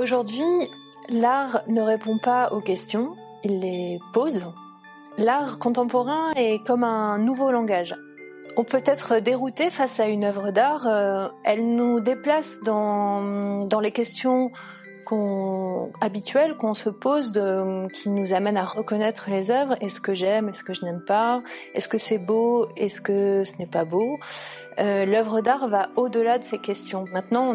Aujourd'hui, l'art ne répond pas aux questions, il les pose. L'art contemporain est comme un nouveau langage. On peut être dérouté face à une œuvre d'art, euh, elle nous déplace dans, dans les questions qu'on habituelles qu'on se pose, de, qui nous amènent à reconnaître les œuvres. Est-ce que j'aime, est-ce que je n'aime pas? Est-ce que c'est beau, est-ce que ce n'est pas beau? Euh, L'œuvre d'art va au-delà de ces questions. Maintenant,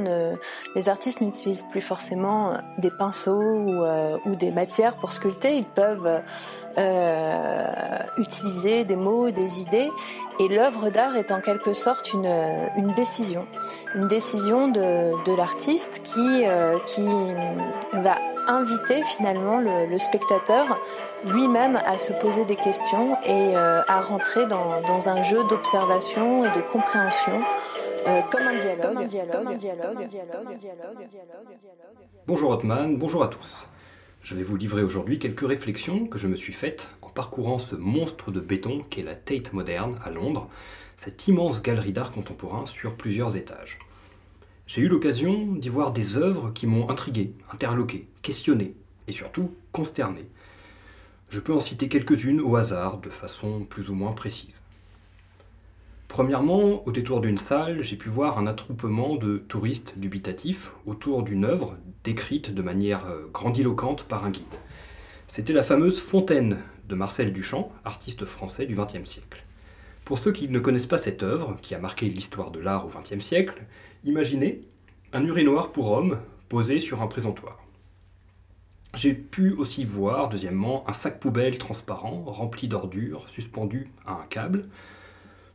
les artistes n'utilisent plus forcément des pinceaux ou, euh, des matières pour sculpter. Ils peuvent euh, utiliser des mots, des idées. Et l'œuvre d'art est en quelque sorte une, une décision, une décision de, de l'artiste qui, euh, qui va inviter finalement le, le spectateur lui-même à se poser des questions et euh, à rentrer dans, dans un jeu d'observation et de compréhension. Euh, comme un dialogue, comme un dialogue, comme un dialogue, un dialogue, un dialogue. Bonjour Hotman, bonjour à tous. Je vais vous livrer aujourd'hui quelques réflexions que je me suis faites parcourant ce monstre de béton qu'est la Tate moderne à Londres, cette immense galerie d'art contemporain sur plusieurs étages. J'ai eu l'occasion d'y voir des œuvres qui m'ont intrigué, interloqué, questionné et surtout consterné. Je peux en citer quelques-unes au hasard, de façon plus ou moins précise. Premièrement, au détour d'une salle, j'ai pu voir un attroupement de touristes dubitatifs autour d'une œuvre décrite de manière euh, grandiloquente par un guide. C'était la fameuse Fontaine de Marcel Duchamp, artiste français du XXe siècle. Pour ceux qui ne connaissent pas cette œuvre, qui a marqué l'histoire de l'art au XXe siècle, imaginez un urinoir pour homme posé sur un présentoir. J'ai pu aussi voir, deuxièmement, un sac poubelle transparent rempli d'ordures suspendu à un câble,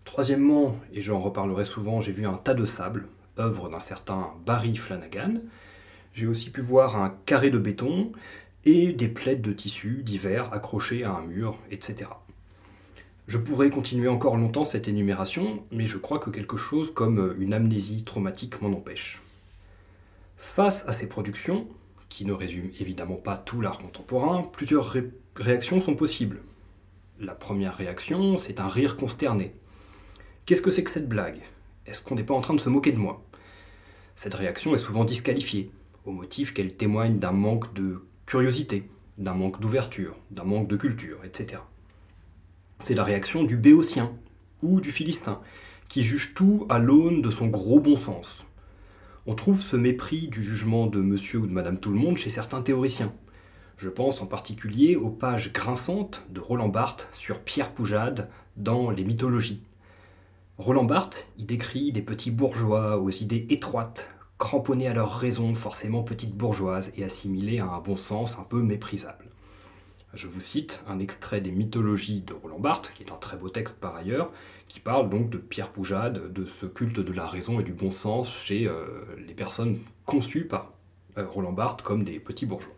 Troisièmement, et j'en reparlerai souvent, j'ai vu un tas de sable, œuvre d'un certain Barry Flanagan. J'ai aussi pu voir un carré de béton et des plaides de tissu divers accrochés à un mur, etc. Je pourrais continuer encore longtemps cette énumération, mais je crois que quelque chose comme une amnésie traumatique m'en empêche. Face à ces productions, qui ne résument évidemment pas tout l'art contemporain, plusieurs ré réactions sont possibles. La première réaction, c'est un rire consterné, Qu'est-ce que c'est que cette blague? Est-ce qu'on n'est pas en train de se moquer de moi? Cette réaction est souvent disqualifiée, au motif qu'elle témoigne d'un manque de curiosité, d'un manque d'ouverture, d'un manque de culture, etc. C'est la réaction du béotien ou du philistin, qui juge tout à l'aune de son gros bon sens. On trouve ce mépris du jugement de monsieur ou de madame tout le monde chez certains théoriciens. Je pense en particulier aux pages grinçantes de Roland Barthes sur Pierre Poujade dans Les mythologies. Roland Barthes y décrit des petits bourgeois aux idées étroites, cramponnés à leur raison forcément petite bourgeoise et assimilés à un bon sens un peu méprisable. Je vous cite un extrait des mythologies de Roland Barthes, qui est un très beau texte par ailleurs, qui parle donc de Pierre Poujade, de ce culte de la raison et du bon sens chez euh, les personnes conçues par euh, Roland Barthes comme des petits bourgeois.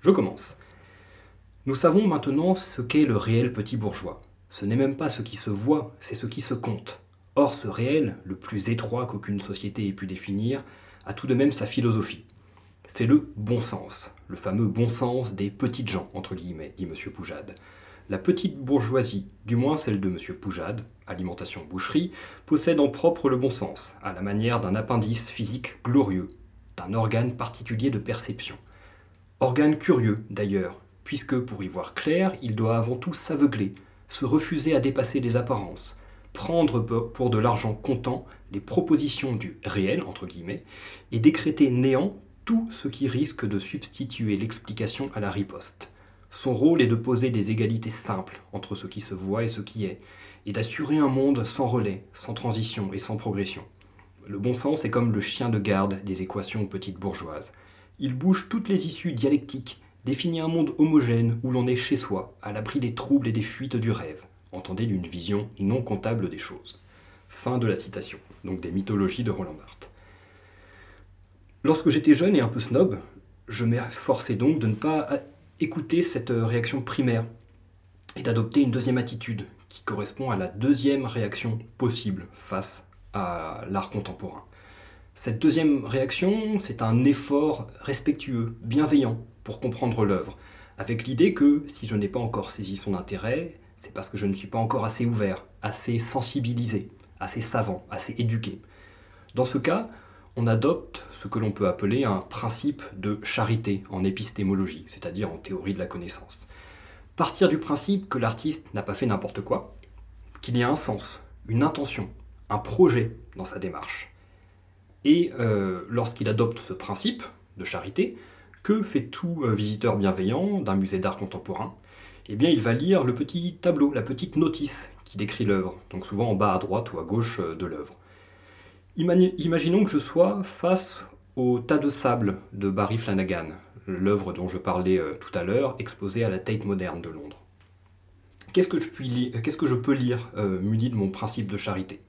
Je commence. Nous savons maintenant ce qu'est le réel petit bourgeois. Ce n'est même pas ce qui se voit, c'est ce qui se compte. Or, ce réel, le plus étroit qu'aucune société ait pu définir, a tout de même sa philosophie. C'est le bon sens, le fameux bon sens des petites gens, entre guillemets, dit M. Poujade. La petite bourgeoisie, du moins celle de M. Poujade, alimentation boucherie, possède en propre le bon sens, à la manière d'un appendice physique glorieux, d'un organe particulier de perception. Organe curieux, d'ailleurs, puisque pour y voir clair, il doit avant tout s'aveugler, se refuser à dépasser les apparences, prendre pour de l'argent comptant les propositions du réel, entre guillemets, et décréter néant tout ce qui risque de substituer l'explication à la riposte. Son rôle est de poser des égalités simples entre ce qui se voit et ce qui est, et d'assurer un monde sans relais, sans transition et sans progression. Le bon sens est comme le chien de garde des équations petites bourgeoises. Il bouge toutes les issues dialectiques, définit un monde homogène où l'on est chez soi, à l'abri des troubles et des fuites du rêve entendez d'une vision non comptable des choses. Fin de la citation, donc des mythologies de Roland Barthes. Lorsque j'étais jeune et un peu snob, je m'efforçais donc de ne pas écouter cette réaction primaire et d'adopter une deuxième attitude qui correspond à la deuxième réaction possible face à l'art contemporain. Cette deuxième réaction, c'est un effort respectueux, bienveillant pour comprendre l'œuvre, avec l'idée que si je n'ai pas encore saisi son intérêt, c'est parce que je ne suis pas encore assez ouvert, assez sensibilisé, assez savant, assez éduqué. Dans ce cas, on adopte ce que l'on peut appeler un principe de charité en épistémologie, c'est-à-dire en théorie de la connaissance. Partir du principe que l'artiste n'a pas fait n'importe quoi, qu'il y a un sens, une intention, un projet dans sa démarche. Et euh, lorsqu'il adopte ce principe de charité, que fait tout euh, visiteur bienveillant d'un musée d'art contemporain Eh bien, il va lire le petit tableau, la petite notice qui décrit l'œuvre, donc souvent en bas à droite ou à gauche euh, de l'œuvre. Imaginons que je sois face au tas de sable de Barry Flanagan, l'œuvre dont je parlais tout à l'heure, exposée à la Tate Moderne de Londres. Qu'est-ce que je, je peux lire muni de mon principe de charité?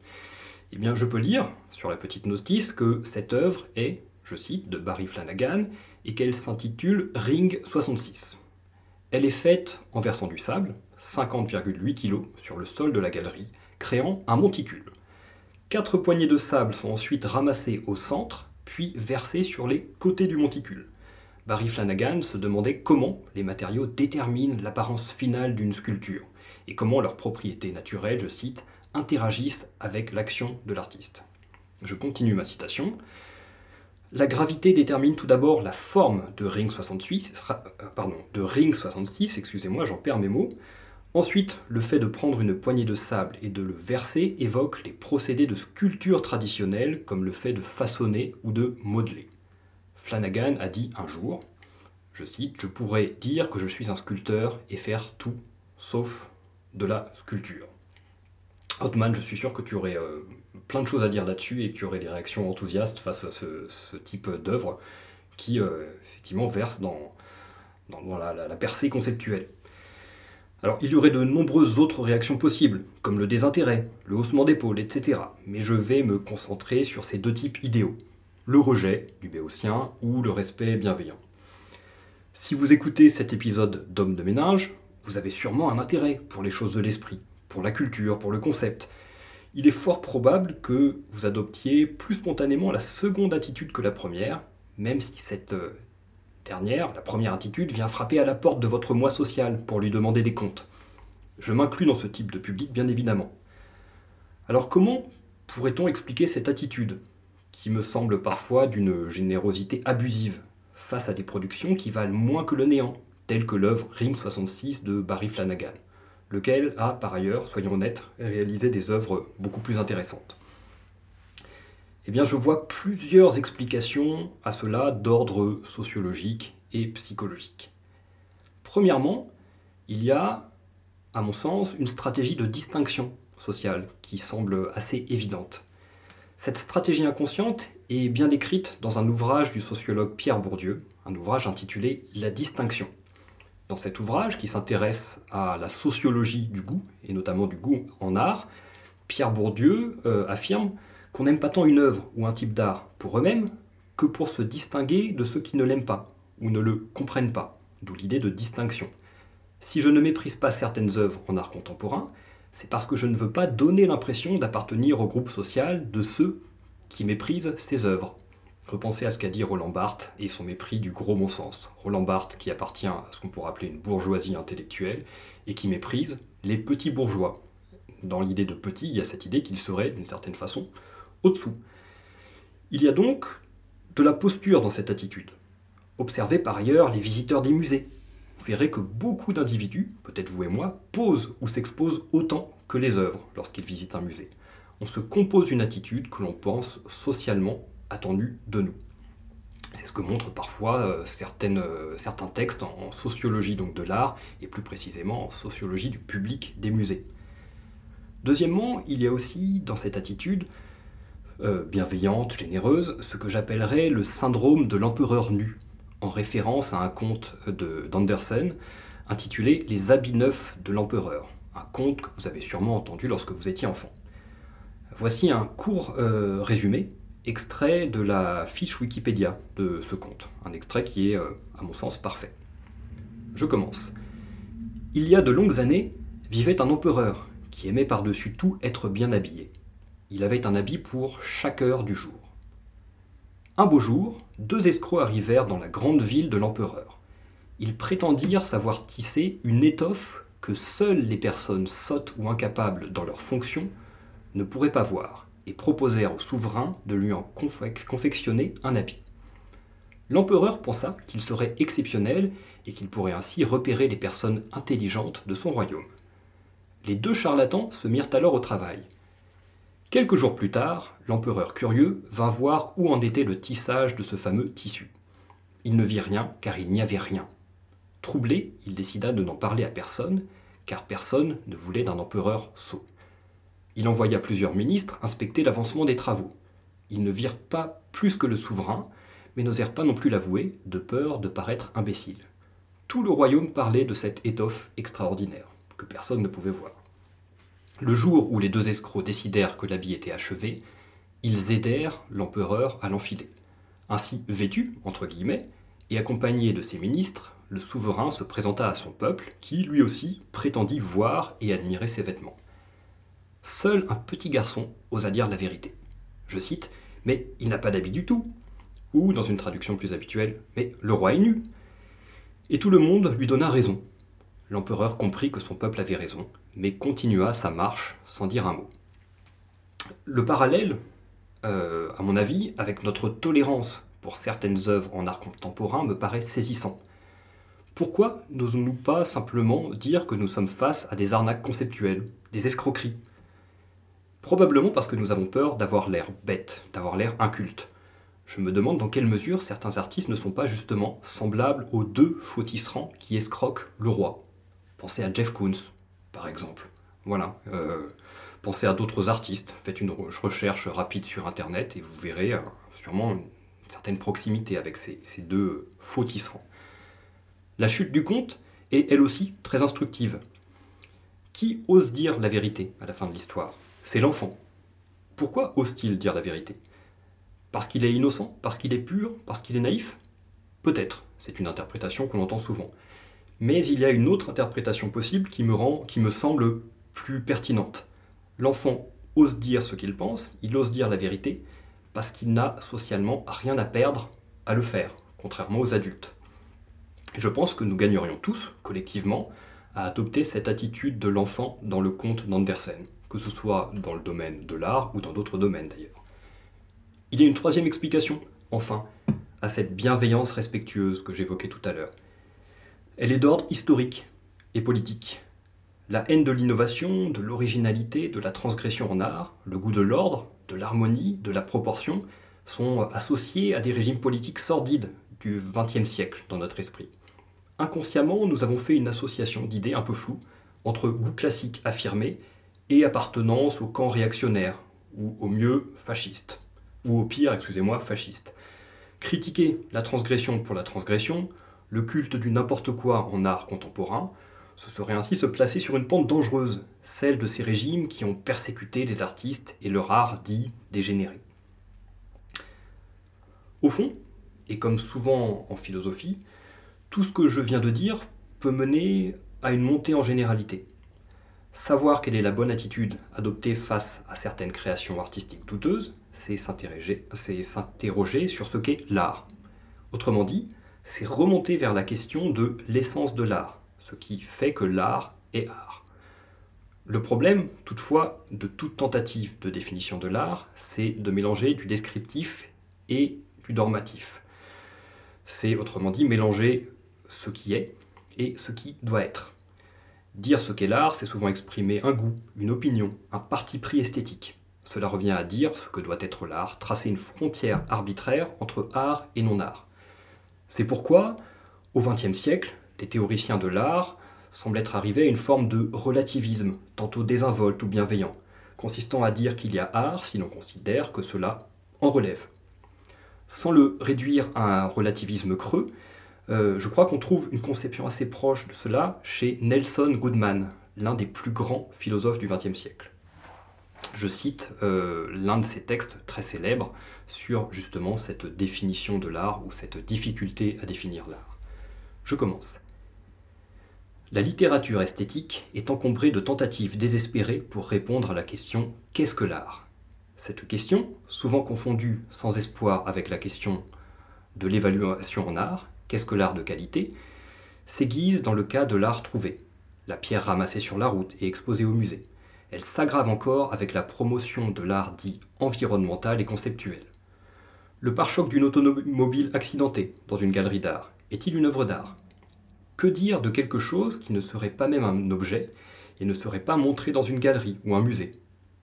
Eh bien, je peux lire sur la petite notice que cette œuvre est, je cite, de Barry Flanagan et qu'elle s'intitule Ring 66. Elle est faite en versant du sable, 50,8 kg, sur le sol de la galerie, créant un monticule. Quatre poignées de sable sont ensuite ramassées au centre, puis versées sur les côtés du monticule. Barry Flanagan se demandait comment les matériaux déterminent l'apparence finale d'une sculpture, et comment leurs propriétés naturelles, je cite, interagissent avec l'action de l'artiste. Je continue ma citation. La gravité détermine tout d'abord la forme de ring 66, euh, pardon, de ring 66, excusez-moi, j'en perds mes mots. Ensuite, le fait de prendre une poignée de sable et de le verser évoque les procédés de sculpture traditionnels comme le fait de façonner ou de modeler. Flanagan a dit un jour, je cite, Je pourrais dire que je suis un sculpteur et faire tout, sauf de la sculpture. Hotman, je suis sûr que tu aurais euh, plein de choses à dire là-dessus et que tu aurais des réactions enthousiastes face à ce, type d'œuvre qui, euh, effectivement, verse dans, la, percée conceptuelle. Alors, il y aurait de nombreuses autres réactions possibles, comme le désintérêt, le haussement d'épaule, etc. Mais je vais me concentrer sur ces deux types idéaux, le rejet du béotien ou le respect bienveillant. Si vous écoutez cet épisode d'Homme de ménage, vous avez sûrement un intérêt pour les choses de l'esprit, pour la culture, pour le concept. Il est fort probable que vous adoptiez plus spontanément la seconde attitude que la première, même si cette euh, dernière, la première attitude, vient frapper à la porte de votre moi social pour lui demander des comptes. Je m'inclus dans ce type de public, bien évidemment. Alors comment pourrait-on expliquer cette attitude, qui me semble parfois d'une générosité abusive, face à des productions qui valent moins que le néant, telles que l'œuvre Ring 66 de Barry Flanagan? Lequel a par ailleurs, soyons honnêtes, réalisé des œuvres beaucoup plus intéressantes. Eh bien, je vois plusieurs explications à cela d'ordre sociologique et psychologique. Premièrement, il y a, à mon sens, une stratégie de distinction sociale qui semble assez évidente. Cette stratégie inconsciente est bien décrite dans un ouvrage du sociologue Pierre Bourdieu, un ouvrage intitulé La distinction. Dans cet ouvrage, qui s'intéresse à la sociologie du goût, et notamment du goût en art, Pierre Bourdieu euh, affirme qu'on n'aime pas tant une œuvre ou un type d'art pour eux-mêmes que pour se distinguer de ceux qui ne l'aiment pas ou ne le comprennent pas, d'où l'idée de distinction. Si je ne méprise pas certaines œuvres en art contemporain, c'est parce que je ne veux pas donner l'impression d'appartenir au groupe social de ceux qui méprisent ces œuvres. Repensez à ce qu'a dit Roland Barthes et son mépris du gros bon sens. Roland Barthes qui appartient à ce qu'on pourrait appeler une bourgeoisie intellectuelle et qui méprise les petits bourgeois. Dans l'idée de petit, il y a cette idée qu'il serait, d'une certaine façon, au-dessous. Il y a donc de la posture dans cette attitude. Observez par ailleurs les visiteurs des musées. Vous verrez que beaucoup d'individus, peut-être vous et moi, posent ou s'exposent autant que les œuvres lorsqu'ils visitent un musée. On se compose une attitude que l'on pense socialement attendu de nous. C'est ce que montrent parfois euh, euh, certains textes en, sociologie donc de l'art et plus précisément en sociologie du public des musées. Deuxièmement, il y a aussi dans cette attitude euh, bienveillante, généreuse, ce que j'appellerais le syndrome de l'empereur nu, en référence à un conte d'Andersen intitulé Les habits neufs de l'empereur, un conte que vous avez sûrement entendu lorsque vous étiez enfant. Voici un court résumé extrait de la fiche Wikipédia de ce conte, un extrait qui est, euh, à mon sens, parfait. Je commence. Il y a de longues années, vivait un empereur qui aimait par-dessus tout être bien habillé. Il avait un habit pour chaque heure du jour. Un beau jour, deux escrocs arrivèrent dans la grande ville de l'empereur. Ils prétendirent savoir tisser une étoffe que seules les personnes sottes ou incapables dans leurs fonctions ne pourraient pas voir et proposèrent au souverain de lui en confectionner un habit. L'empereur pensa qu'il serait exceptionnel et qu'il pourrait ainsi repérer les personnes intelligentes de son royaume. Les deux charlatans se mirent alors au travail. Quelques jours plus tard, l'empereur curieux vint voir où en était le tissage de ce fameux tissu. Il ne vit rien car il n'y avait rien. Troublé, il décida de n'en parler à personne, car personne ne voulait d'un empereur sot. Il envoya plusieurs ministres inspecter l'avancement des travaux. Ils ne virent pas plus que le souverain, mais n'osèrent pas non plus l'avouer, de peur de paraître imbécile. Tout le royaume parlait de cette étoffe extraordinaire, que personne ne pouvait voir. Le jour où les deux escrocs décidèrent que l'habit était achevé, ils aidèrent l'empereur à l'enfiler. Ainsi vêtu, entre guillemets, et accompagné de ses ministres, le souverain se présenta à son peuple, qui lui aussi prétendit voir et admirer ses vêtements. Seul un petit garçon osa dire la vérité. Je cite Mais il n'a pas d'habit du tout. Ou, dans une traduction plus habituelle, Mais le roi est nu. Et tout le monde lui donna raison. L'empereur comprit que son peuple avait raison, mais continua sa marche sans dire un mot. Le parallèle, euh, à mon avis, avec notre tolérance pour certaines œuvres en art contemporain me paraît saisissant. Pourquoi n'osons-nous pas simplement dire que nous sommes face à des arnaques conceptuelles, des escroqueries? Probablement parce que nous avons peur d'avoir l'air bête, d'avoir l'air inculte. Je me demande dans quelle mesure certains artistes ne sont pas justement semblables aux deux faux tisserands qui escroquent le roi. Pensez à Jeff Koons, par exemple. Voilà. Euh, pensez à d'autres artistes. Faites une recherche rapide sur Internet et vous verrez euh, sûrement une certaine proximité avec ces, ces deux faux tisserands. La chute du conte est elle aussi très instructive. Qui ose dire la vérité à la fin de l'histoire? C'est l'enfant. Pourquoi ose-t-il dire la vérité? Parce qu'il est innocent Parce qu'il est pur Parce qu'il est naïf? Peut-être, c'est une interprétation qu'on entend souvent. Mais il y a une autre interprétation possible qui me, rend, qui me semble plus pertinente. L'enfant ose dire ce qu'il pense, il ose dire la vérité, parce qu'il n'a socialement rien à perdre à le faire, contrairement aux adultes. je pense que nous gagnerions tous, collectivement, à adopter cette attitude de l'enfant dans le conte d'Andersen que ce soit dans le domaine de l'art ou dans d'autres domaines d'ailleurs. Il y a une troisième explication, enfin, à cette bienveillance respectueuse que j'évoquais tout à l'heure. Elle est d'ordre historique et politique. La haine de l'innovation, de l'originalité, de la transgression en art, le goût de l'ordre, de l'harmonie, de la proportion, sont associés à des régimes politiques sordides du XXe siècle dans notre esprit. Inconsciemment, nous avons fait une association d'idées un peu floues entre goût classique affirmé et appartenance au camp réactionnaire, ou au mieux fasciste, ou au pire, excusez-moi, fasciste. Critiquer la transgression pour la transgression, le culte du n'importe quoi en art contemporain, ce serait ainsi se placer sur une pente dangereuse, celle de ces régimes qui ont persécuté les artistes et leur art dit dégénéré. Au fond, et comme souvent en philosophie, tout ce que je viens de dire peut mener à une montée en généralité. Savoir quelle est la bonne attitude adoptée face à certaines créations artistiques douteuses, c'est s'interroger sur ce qu'est l'art. Autrement dit, c'est remonter vers la question de l'essence de l'art, ce qui fait que l'art est art. Le problème, toutefois, de toute tentative de définition de l'art, c'est de mélanger du descriptif et du normatif. C'est autrement dit mélanger ce qui est et ce qui doit être. Dire ce qu'est l'art, c'est souvent exprimer un goût, une opinion, un parti pris esthétique. Cela revient à dire ce que doit être l'art, tracer une frontière arbitraire entre art et non-art. C'est pourquoi, au XXe siècle, les théoriciens de l'art semblent être arrivés à une forme de relativisme, tantôt désinvolte ou bienveillant, consistant à dire qu'il y a art si l'on considère que cela en relève. Sans le réduire à un relativisme creux, je crois qu'on trouve une conception assez proche de cela chez Nelson Goodman, l'un des plus grands philosophes du XXe siècle. Je cite euh, l'un de ses textes très célèbres sur justement cette définition de l'art ou cette difficulté à définir l'art. Je commence. La littérature esthétique est encombrée de tentatives désespérées pour répondre à la question qu'est-ce que l'art? Cette question, souvent confondue sans espoir avec la question de l'évaluation en art, qu'est-ce que l'art de qualité, s'aiguise dans le cas de l'art trouvé, la pierre ramassée sur la route et exposée au musée. elle s'aggrave encore avec la promotion de l'art dit environnemental et conceptuel. Le pare-choc d'une automobile accidentée dans une galerie d'art est-il une œuvre d'art? Que dire de quelque chose qui ne serait pas même un objet et ne serait pas montré dans une galerie ou un musée?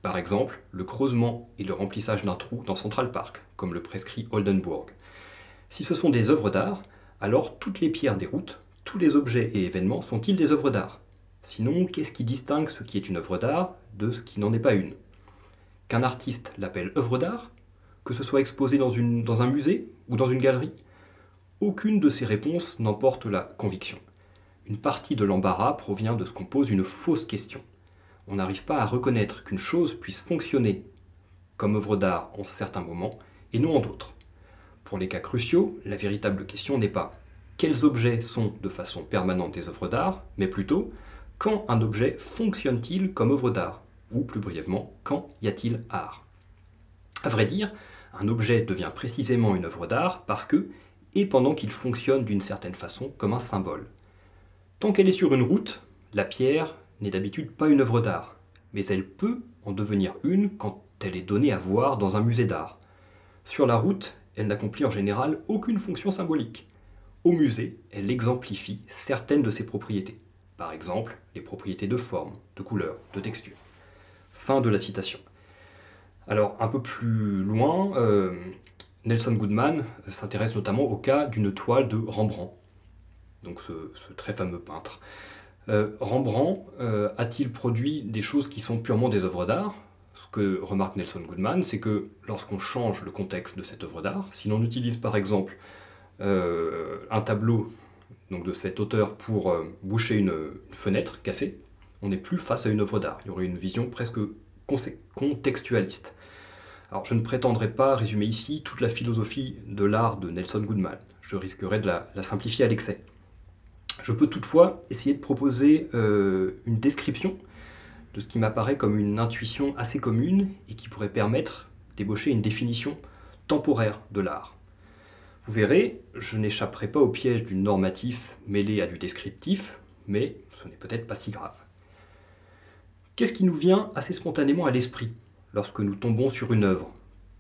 Par exemple, le creusement et le remplissage d'un trou dans Central Park, comme le prescrit Oldenburg. Si ce sont des œuvres d'art, alors toutes les pierres des routes, tous les objets et événements sont-ils des œuvres d'art? Sinon, qu'est-ce qui distingue ce qui est une œuvre d'art de ce qui n'en est pas une? Qu'un artiste l'appelle œuvre d'art? Que ce soit exposé dans, un musée ou dans une galerie? Aucune de ces réponses n'emporte la conviction. Une partie de l'embarras provient de ce qu'on pose une fausse question. On n'arrive pas à reconnaître qu'une chose puisse fonctionner comme œuvre d'art en certains moments et non en d'autres. Pour les cas cruciaux, la véritable question n'est pas quels objets sont de façon permanente des œuvres d'art, mais plutôt quand un objet fonctionne-t-il comme œuvre d'art Ou plus brièvement, quand y a-t-il art À vrai dire, un objet devient précisément une œuvre d'art parce que, et pendant qu'il fonctionne d'une certaine façon comme un symbole. Tant qu'elle est sur une route, la pierre n'est d'habitude pas une œuvre d'art, mais elle peut en devenir une quand elle est donnée à voir dans un musée d'art. Sur la route, elle n'accomplit en général aucune fonction symbolique. Au musée, elle exemplifie certaines de ses propriétés. Par exemple, les propriétés de forme, de couleur, de texture. Fin de la citation. Alors, un peu plus loin, euh, Nelson Goodman s'intéresse notamment au cas d'une toile de Rembrandt, donc ce, très fameux peintre. Euh, Rembrandt euh, a-t-il produit des choses qui sont purement des œuvres d'art? Ce que remarque Nelson Goodman, c'est que lorsqu'on change le contexte de cette œuvre d'art, si l'on utilise par exemple euh, un tableau de cet auteur pour euh, boucher une, fenêtre cassée, on n'est plus face à une œuvre d'art. Il y aurait une vision presque contextualiste. Alors je ne prétendrai pas résumer ici toute la philosophie de l'art de Nelson Goodman. Je risquerais de la, simplifier à l'excès. Je peux toutefois essayer de proposer euh, une description de ce qui m'apparaît comme une intuition assez commune et qui pourrait permettre d'ébaucher une définition temporaire de l'art. Vous verrez, je n'échapperai pas au piège du normatif mêlé à du descriptif, mais ce n'est peut-être pas si grave. Qu'est-ce qui nous vient assez spontanément à l'esprit lorsque nous tombons sur une œuvre,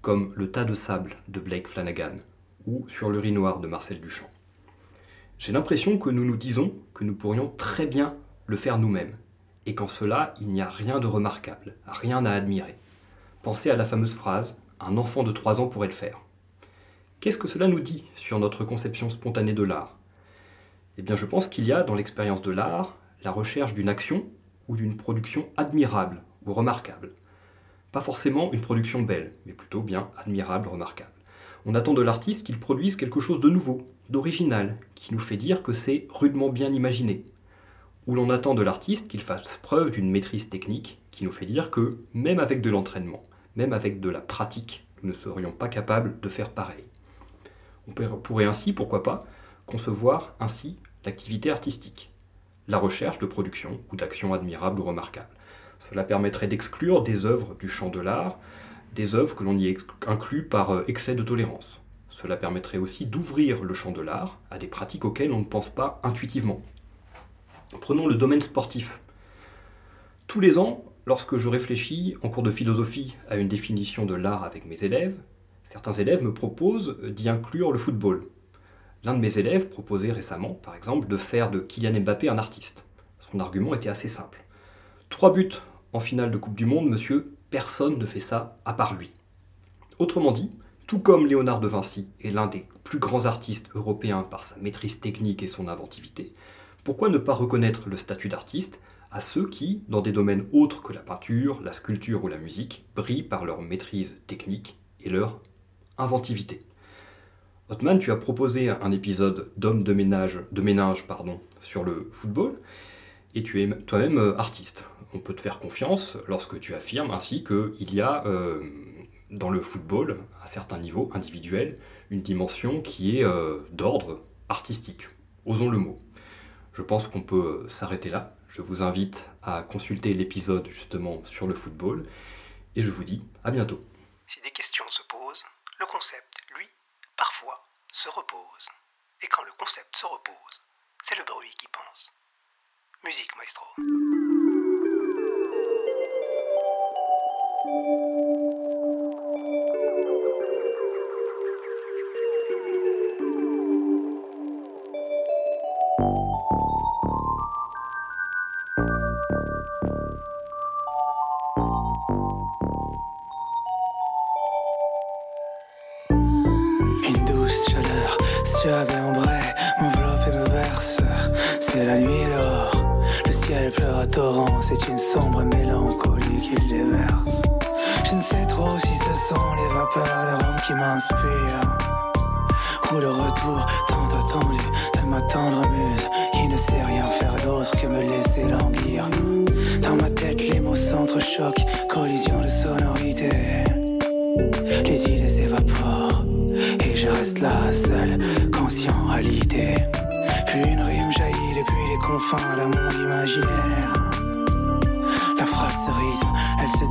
comme Le tas de sable de Blake Flanagan ou Sur l'urinoir de Marcel Duchamp? J'ai l'impression que nous nous disons que nous pourrions très bien le faire nous-mêmes, et qu'en cela il n'y a rien de remarquable, rien à admirer. Pensez à la fameuse phrase Un enfant de 3 ans pourrait le faire. Qu'est-ce que cela nous dit sur notre conception spontanée de l'art? Eh bien je pense qu'il y a dans l'expérience de l'art la recherche d'une action ou d'une production admirable ou remarquable. Pas forcément une production belle, mais plutôt bien admirable, remarquable. On attend de l'artiste qu'il produise quelque chose de nouveau, d'original, qui nous fait dire que c'est rudement bien imaginé, où l'on attend de l'artiste qu'il fasse preuve d'une maîtrise technique qui nous fait dire que même avec de l'entraînement, même avec de la pratique, nous ne serions pas capables de faire pareil. On pourrait ainsi, pourquoi pas, concevoir ainsi l'activité artistique, la recherche de production ou d'action admirable ou remarquable. Cela permettrait d'exclure des œuvres du champ de l'art, des œuvres que l'on y inclut par euh, excès de tolérance. Cela permettrait aussi d'ouvrir le champ de l'art à des pratiques auxquelles on ne pense pas intuitivement, Prenons le domaine sportif. Tous les ans, lorsque je réfléchis en cours de philosophie à une définition de l'art avec mes élèves, certains élèves me proposent d'y inclure le football. L'un de mes élèves proposait récemment, par exemple, de faire de Kylian Mbappé un artiste. Son argument était assez simple. Trois buts en finale de Coupe du Monde, monsieur, personne ne fait ça à part lui. Autrement dit, tout comme Léonard de Vinci est l'un des plus grands artistes européens par sa maîtrise technique et son inventivité, pourquoi ne pas reconnaître le statut d'artiste à ceux qui, dans des domaines autres que la peinture, la sculpture ou la musique, brillent par leur maîtrise technique et leur inventivité? Hotman, tu as proposé un épisode d'homme de ménage, sur le football, et tu es toi-même euh, artiste. On peut te faire confiance lorsque tu affirmes ainsi qu'il y a euh, dans le football, à certains niveaux individuels, une dimension qui est euh, d'ordre artistique. Osons le mot. Je pense qu'on peut s'arrêter là. Je vous invite à consulter l'épisode justement sur le football et je vous dis à bientôt. Si des questions se posent, le concept, lui, parfois se repose. Et quand le concept se repose, c'est le bruit qui pense. Musique, maestro. C'est une sombre mélancolie qu'il déverse. Je ne sais trop si ce sont les vapeurs de Rome qui m'inspirent. Ou le retour tant attendu de ma tendre muse qui ne sait rien faire d'autre que me laisser languir. Dans ma tête, les mots s'entrechoquent, collision de sonorité. Les idées s'évaporent et je reste là seul, conscient à l'idée. Puis une rime jaillit depuis les confins d'un monde imaginaire.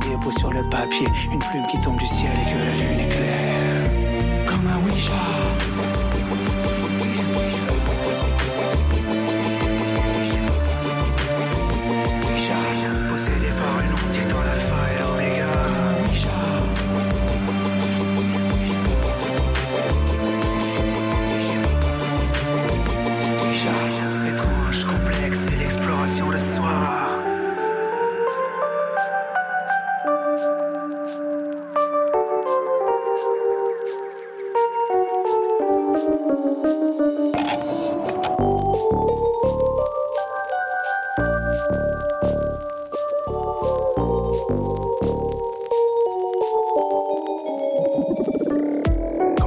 Se dépose sur le papier, une plume qui tombe du ciel et que la lune éclaire. Comme un Ouija.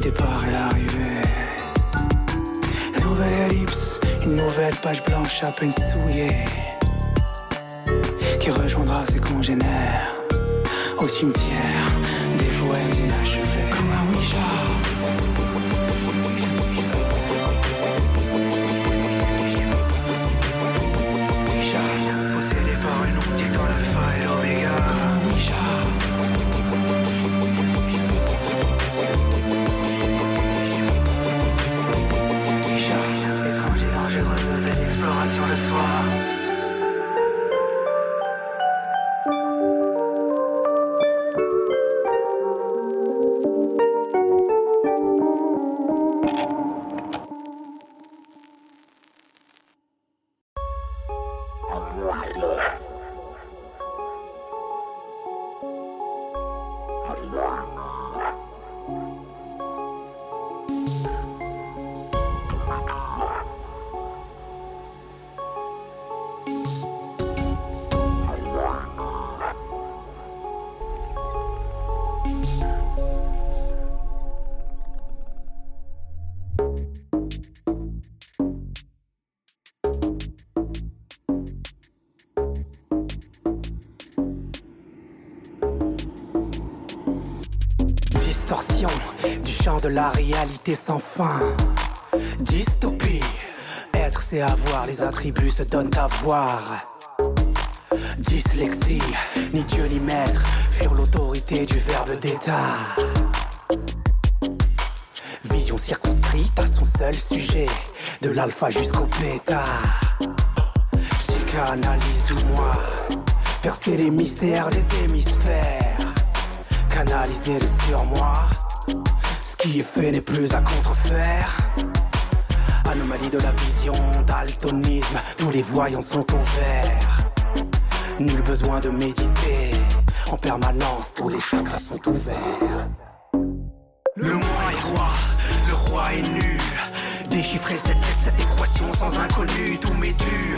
départ et l'arrivée. Nouvelle ellipse, une nouvelle page blanche à peine souillée, qui rejoindra ses congénères au cimetière de la réalité sans fin. Dystopie, être c'est avoir, les attributs se donnent à voir. Dyslexie, ni Dieu ni maître, fuir l'autorité du verbe d'état. Vision circonscrite à son seul sujet, de l'alpha jusqu'au bêta. Psychanalyse du moi, percer les mystères des hémisphères, canaliser le surmoi qui est fait n'est plus à contrefaire. Anomalie de la vision, daltonisme, tous les voyants sont vert. Nul besoin de méditer, en permanence tous les chakras sont ouverts. Le moi est roi, le roi est nu. Déchiffrer cette lettre, cette équation sans inconnu, tout m'est dû.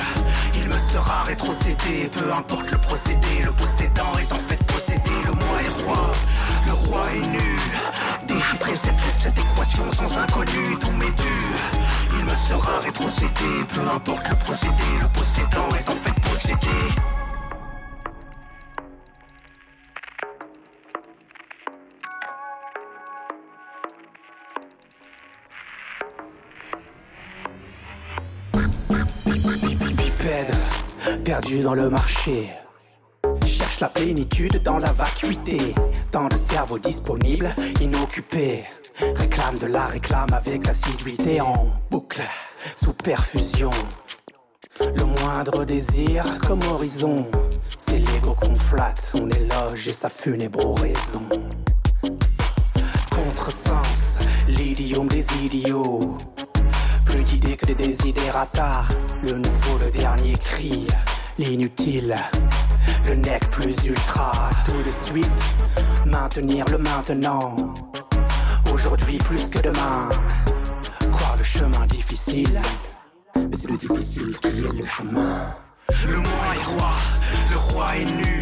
Il me sera rétrocédé, peu importe le procédé, le possédant est en fait possédé. Le moi est roi, le roi est nu. Déchiffrer cette, équation sans inconnu, tout m'est dû. Il me sera rétrocédé, peu importe le procédé, le possédant est en fait possédé. Perdu dans le marché la plénitude dans la vacuité. Tant de cerveau disponible, inoccupé. Réclame de la réclame avec assiduité en boucle, sous perfusion. Le moindre désir comme horizon, c'est l'ego qu'on flatte, son éloge et sa funèbre oraison. Contresens, l'idiome des idiots. Plus d'idées que des désidérata. Le nouveau, le dernier cri, l'inutile. Le nec plus ultra, tout de suite. Maintenir le maintenant. Aujourd'hui plus que demain. Croire le chemin difficile. Mais c'est le difficile qui est le chemin. Le moi est roi, le roi est nu.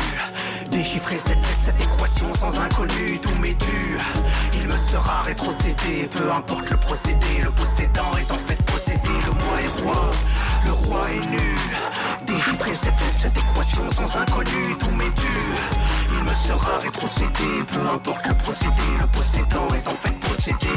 Déchiffrer cette lettre, cette équation sans inconnu, tout m'est dû. Il me sera rétrocédé, peu importe le procédé. Le possédant est en fait possédé. Le moi est roi, le roi est nu. Lettre, cette équation sans inconnu, tout m'est dû. Il me sera rétrocédé, peu importe le procédé. Le possédant est en fait possédé.